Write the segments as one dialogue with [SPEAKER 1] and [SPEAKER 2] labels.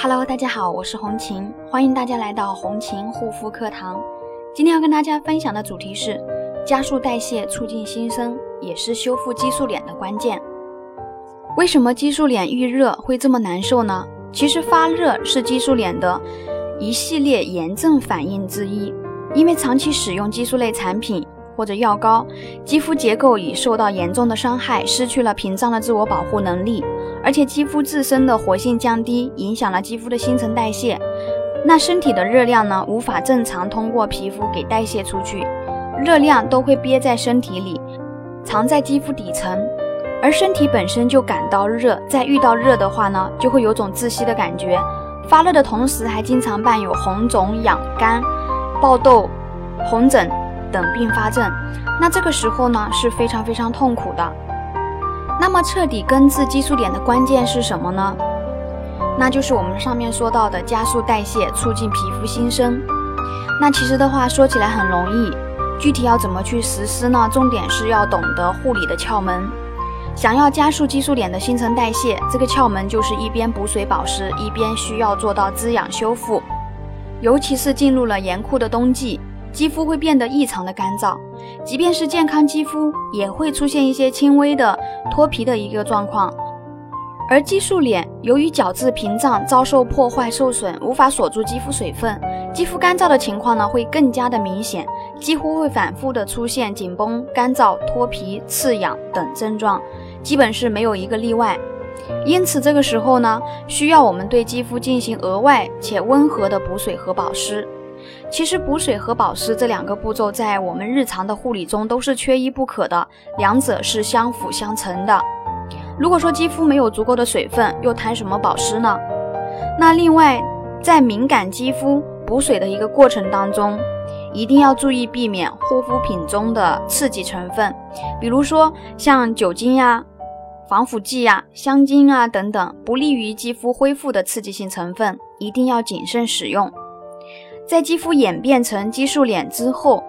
[SPEAKER 1] Hello，大家好，我是红琴，欢迎大家来到红琴护肤课堂。今天要跟大家分享的主题是加速代谢，促进新生，也是修复激素脸的关键。为什么激素脸遇热会这么难受呢？其实发热是激素脸的一系列炎症反应之一，因为长期使用激素类产品。或者药膏，肌肤结构已受到严重的伤害，失去了屏障的自我保护能力，而且肌肤自身的活性降低，影响了肌肤的新陈代谢。那身体的热量呢，无法正常通过皮肤给代谢出去，热量都会憋在身体里，藏在肌肤底层。而身体本身就感到热，再遇到热的话呢，就会有种窒息的感觉。发热的同时，还经常伴有红肿、痒、干、爆痘、红疹。等并发症，那这个时候呢是非常非常痛苦的。那么彻底根治激素脸的关键是什么呢？那就是我们上面说到的加速代谢，促进皮肤新生。那其实的话说起来很容易，具体要怎么去实施呢？重点是要懂得护理的窍门。想要加速激素脸的新陈代谢，这个窍门就是一边补水保湿，一边需要做到滋养修复。尤其是进入了严酷的冬季。肌肤会变得异常的干燥，即便是健康肌肤，也会出现一些轻微的脱皮的一个状况。而激素脸由于角质屏障遭受破坏受损，无法锁住肌肤水分，肌肤干燥的情况呢会更加的明显，几乎会反复的出现紧绷、干燥、脱皮、刺痒等症状，基本是没有一个例外。因此这个时候呢，需要我们对肌肤进行额外且温和的补水和保湿。其实补水和保湿这两个步骤在我们日常的护理中都是缺一不可的，两者是相辅相成的。如果说肌肤没有足够的水分，又谈什么保湿呢？那另外，在敏感肌肤补水的一个过程当中，一定要注意避免护肤品中的刺激成分，比如说像酒精呀、防腐剂呀、香精啊等等，不利于肌肤恢复的刺激性成分，一定要谨慎使用。在肌肤演变成激素脸之后，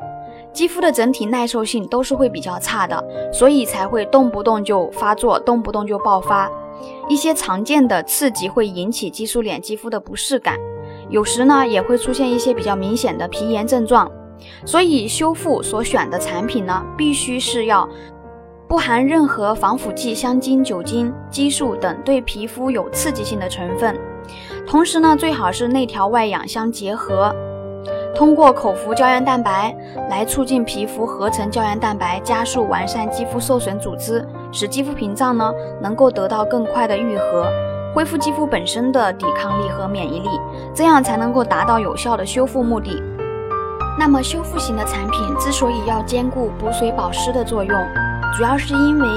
[SPEAKER 1] 肌肤的整体耐受性都是会比较差的，所以才会动不动就发作，动不动就爆发。一些常见的刺激会引起激素脸肌肤的不适感，有时呢也会出现一些比较明显的皮炎症状。所以修复所选的产品呢，必须是要不含任何防腐剂、香精、酒精、激素等对皮肤有刺激性的成分。同时呢，最好是内调外养相结合。通过口服胶原蛋白来促进皮肤合成胶原蛋白，加速完善肌肤受损组织，使肌肤屏障呢能够得到更快的愈合，恢复肌肤本身的抵抗力和免疫力，这样才能够达到有效的修复目的。那么修复型的产品之所以要兼顾补水保湿的作用，主要是因为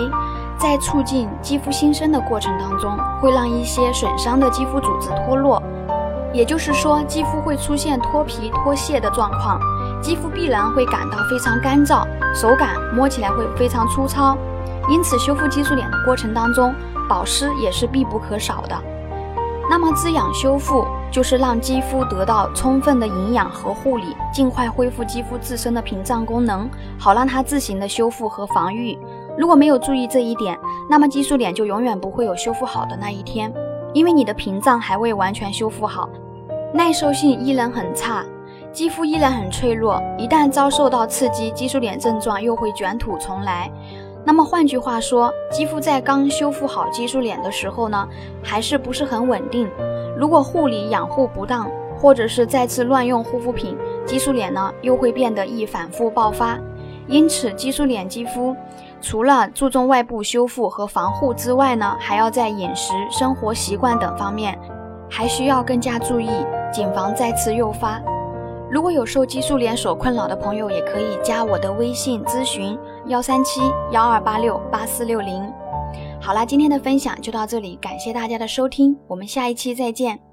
[SPEAKER 1] 在促进肌肤新生的过程当中，会让一些损伤的肌肤组织脱落。也就是说，肌肤会出现脱皮、脱屑的状况，肌肤必然会感到非常干燥，手感摸起来会非常粗糙。因此，修复激素脸的过程当中，保湿也是必不可少的。那么，滋养修复就是让肌肤得到充分的营养和护理，尽快恢复肌肤自身的屏障功能，好让它自行的修复和防御。如果没有注意这一点，那么激素脸就永远不会有修复好的那一天，因为你的屏障还未完全修复好。耐受性依然很差，肌肤依然很脆弱，一旦遭受到刺激，激素脸症状又会卷土重来。那么换句话说，肌肤在刚修复好激素脸的时候呢，还是不是很稳定。如果护理养护不当，或者是再次乱用护肤品，激素脸呢又会变得易反复爆发。因此，激素脸肌肤除了注重外部修复和防护之外呢，还要在饮食、生活习惯等方面，还需要更加注意。谨防再次诱发。如果有受激素脸所困扰的朋友，也可以加我的微信咨询：幺三七幺二八六八四六零。好啦，今天的分享就到这里，感谢大家的收听，我们下一期再见。